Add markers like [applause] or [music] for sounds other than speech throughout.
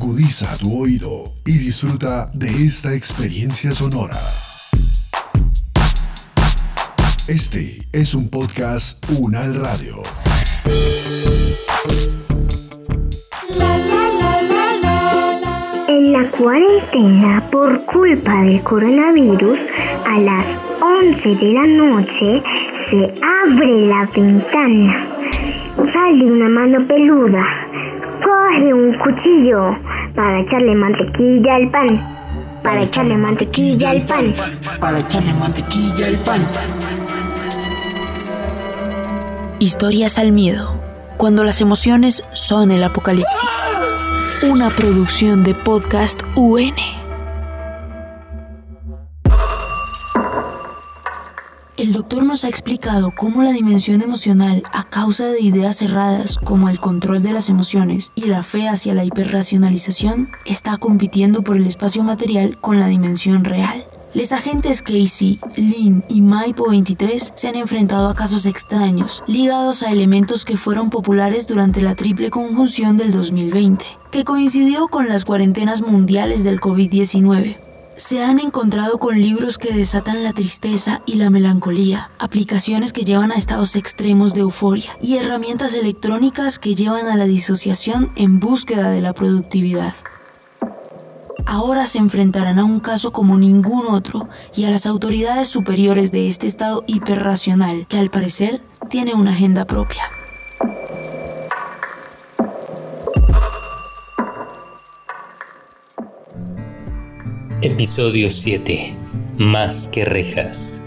Agudiza tu oído y disfruta de esta experiencia sonora. Este es un podcast Unal Radio. En la cuarentena, por culpa del coronavirus, a las 11 de la noche se abre la ventana. Sale una mano peluda, coge un cuchillo para echarle mantequilla al pan. Para echarle mantequilla al pan. Para echarle mantequilla al pan. Historias al miedo, cuando las emociones son el apocalipsis. Una producción de podcast UN. El doctor nos ha explicado cómo la dimensión emocional, a causa de ideas cerradas como el control de las emociones y la fe hacia la hiperracionalización, está compitiendo por el espacio material con la dimensión real. Los agentes Casey, Lynn y Maipo 23 se han enfrentado a casos extraños, ligados a elementos que fueron populares durante la triple conjunción del 2020, que coincidió con las cuarentenas mundiales del COVID-19. Se han encontrado con libros que desatan la tristeza y la melancolía, aplicaciones que llevan a estados extremos de euforia y herramientas electrónicas que llevan a la disociación en búsqueda de la productividad ahora se enfrentarán a un caso como ningún otro y a las autoridades superiores de este estado hiperracional que al parecer tiene una agenda propia. Episodio 7. Más que rejas.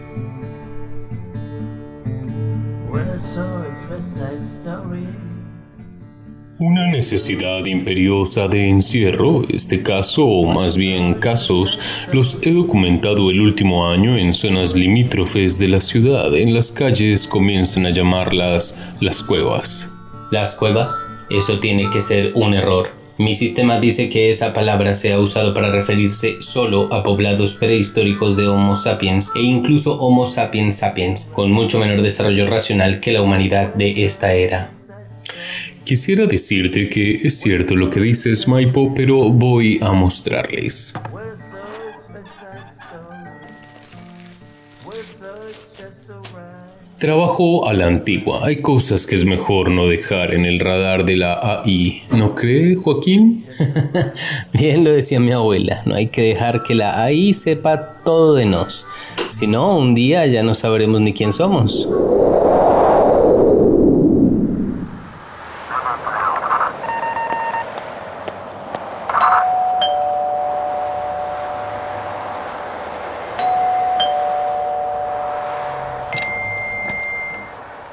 Una necesidad imperiosa de encierro, este caso o más bien casos, los he documentado el último año en zonas limítrofes de la ciudad. En las calles comienzan a llamarlas las cuevas. ¿Las cuevas? Eso tiene que ser un error. Mi sistema dice que esa palabra se ha usado para referirse solo a poblados prehistóricos de Homo sapiens e incluso Homo sapiens sapiens, con mucho menor desarrollo racional que la humanidad de esta era. Quisiera decirte que es cierto lo que dices, Maipo, pero voy a mostrarles. Trabajo a la antigua. Hay cosas que es mejor no dejar en el radar de la AI. ¿No cree, Joaquín? [laughs] Bien lo decía mi abuela. No hay que dejar que la AI sepa todo de nos. Si no, un día ya no sabremos ni quién somos.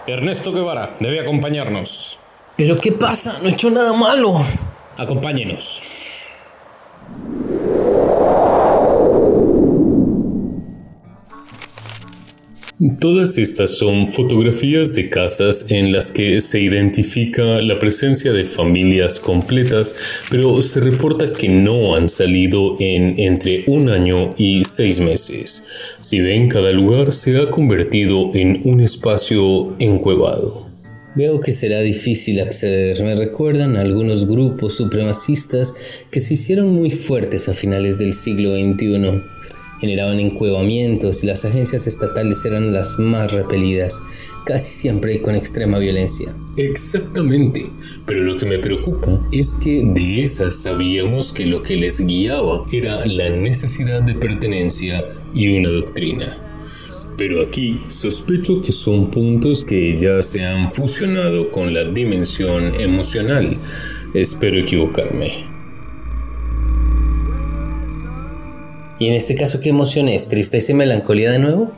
Ernesto Guevara debe acompañarnos. ¿Pero qué pasa? No he hecho nada malo. Acompáñenos. Todas estas son fotografías de casas en las que se identifica la presencia de familias completas, pero se reporta que no han salido en entre un año y seis meses. Si ven, cada lugar se ha convertido en un espacio encuevado. Veo que será difícil acceder. Me recuerdan algunos grupos supremacistas que se hicieron muy fuertes a finales del siglo XXI generaban encuevamientos y las agencias estatales eran las más repelidas, casi siempre con extrema violencia. Exactamente, pero lo que me preocupa es que de esas sabíamos que lo que les guiaba era la necesidad de pertenencia y una doctrina. Pero aquí sospecho que son puntos que ya se han fusionado con la dimensión emocional. Espero equivocarme. ¿Y en este caso qué emoción es? ¿Tristeza y melancolía de nuevo?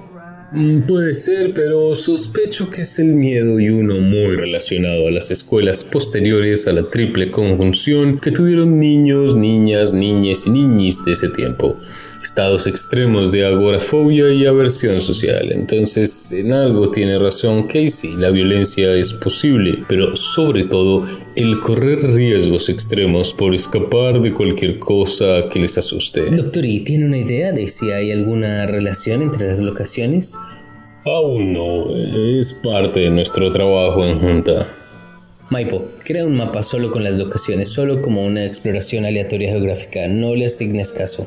Mm, puede ser, pero sospecho que es el miedo y uno muy relacionado a las escuelas posteriores a la triple conjunción que tuvieron niños, niñas, niñes y niñis de ese tiempo estados extremos de agorafobia y aversión social. Entonces, en algo tiene razón Casey, la violencia es posible, pero sobre todo el correr riesgos extremos por escapar de cualquier cosa que les asuste. Doctor, ¿y tiene una idea de si hay alguna relación entre las locaciones? Aún no, es parte de nuestro trabajo en junta. Maipo, crea un mapa solo con las locaciones, solo como una exploración aleatoria geográfica, no le asignes caso.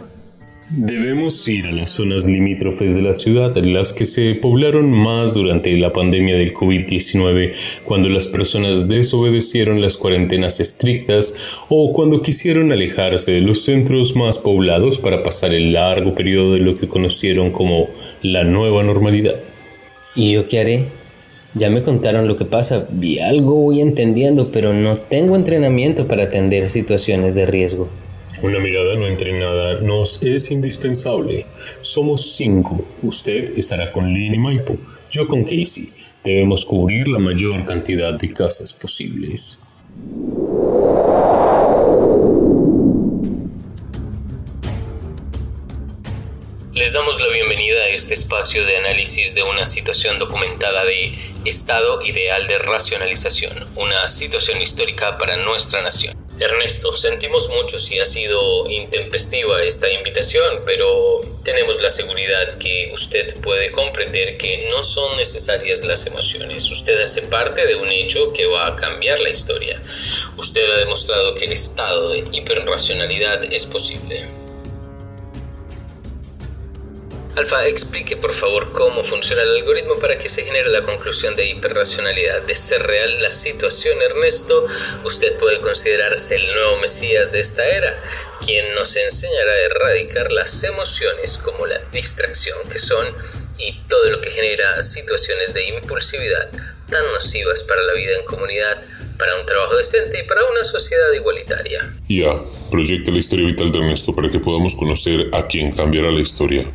Debemos ir a las zonas limítrofes de la ciudad, las que se poblaron más durante la pandemia del COVID-19, cuando las personas desobedecieron las cuarentenas estrictas o cuando quisieron alejarse de los centros más poblados para pasar el largo periodo de lo que conocieron como la nueva normalidad. ¿Y yo qué haré? Ya me contaron lo que pasa, vi algo voy entendiendo, pero no tengo entrenamiento para atender situaciones de riesgo. Una mirada no entrenada nos es indispensable. Somos cinco. Usted estará con Lynn y Maipo. Yo con Casey. Debemos cubrir la mayor cantidad de casas posibles. Les damos la bienvenida a este espacio de análisis de una situación documentada de estado ideal de racionalización, una situación histórica para nuestra nación. Ernesto, sentimos mucho si ha sido intempestiva esta invitación, pero tenemos la seguridad que usted puede comprender que no son necesarias las emociones. Usted hace parte de un hecho que va a cambiar la historia. Usted ha demostrado que el estado de hiperracionalidad es posible. Alfa, explique por favor cómo funciona el algoritmo para que se genere la conclusión de hiperracionalidad. De ser real la situación, Ernesto, usted puede considerarse el nuevo Mesías de esta era, quien nos enseñará a erradicar las emociones como la distracción que son y todo lo que genera situaciones de impulsividad tan nocivas para la vida en comunidad, para un trabajo decente y para una sociedad igualitaria. Ya, proyecta la historia vital de Ernesto para que podamos conocer a quien cambiará la historia.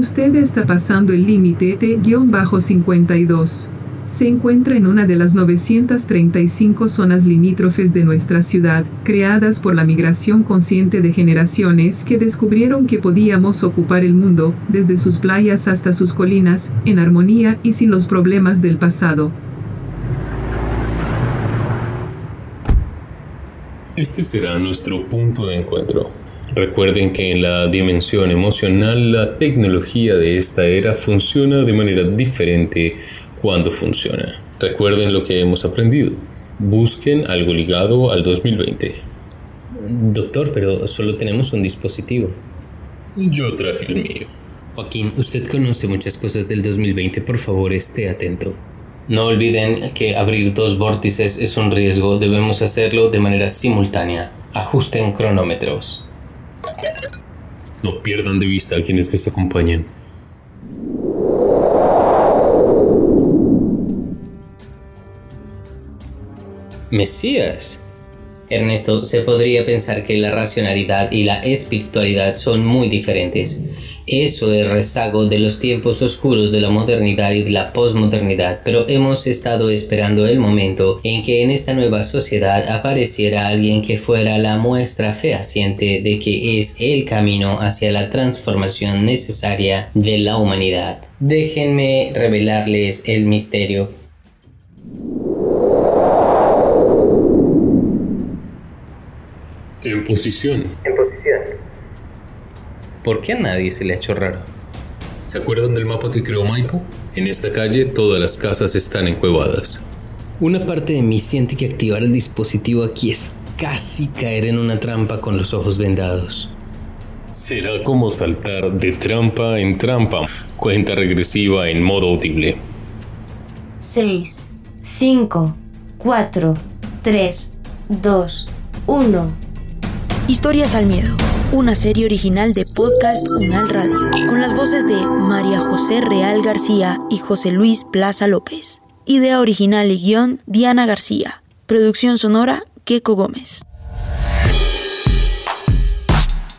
Usted está pasando el límite T-52. Se encuentra en una de las 935 zonas limítrofes de nuestra ciudad, creadas por la migración consciente de generaciones que descubrieron que podíamos ocupar el mundo, desde sus playas hasta sus colinas, en armonía y sin los problemas del pasado. Este será nuestro punto de encuentro. Recuerden que en la dimensión emocional la tecnología de esta era funciona de manera diferente cuando funciona. Recuerden lo que hemos aprendido. Busquen algo ligado al 2020. Doctor, pero solo tenemos un dispositivo. Yo traje el mío. Joaquín, usted conoce muchas cosas del 2020, por favor esté atento. No olviden que abrir dos vórtices es un riesgo, debemos hacerlo de manera simultánea. Ajusten cronómetros. No pierdan de vista a quienes les acompañan. Mesías. Ernesto, se podría pensar que la racionalidad y la espiritualidad son muy diferentes. Eso es rezago de los tiempos oscuros de la modernidad y de la posmodernidad, pero hemos estado esperando el momento en que en esta nueva sociedad apareciera alguien que fuera la muestra fehaciente de que es el camino hacia la transformación necesaria de la humanidad. Déjenme revelarles el misterio. En posición. En posición. ¿Por qué a nadie se le ha hecho raro? ¿Se acuerdan del mapa que creó Maipo? En esta calle todas las casas están encuevadas. Una parte de mí siente que activar el dispositivo aquí es casi caer en una trampa con los ojos vendados. Será como saltar de trampa en trampa. Cuenta regresiva en modo audible. 6, 5, 4, 3, 2, 1. Historias al Miedo, una serie original de Podcast Unal Radio, con las voces de María José Real García y José Luis Plaza López. Idea original y guion Diana García. Producción sonora Keco Gómez.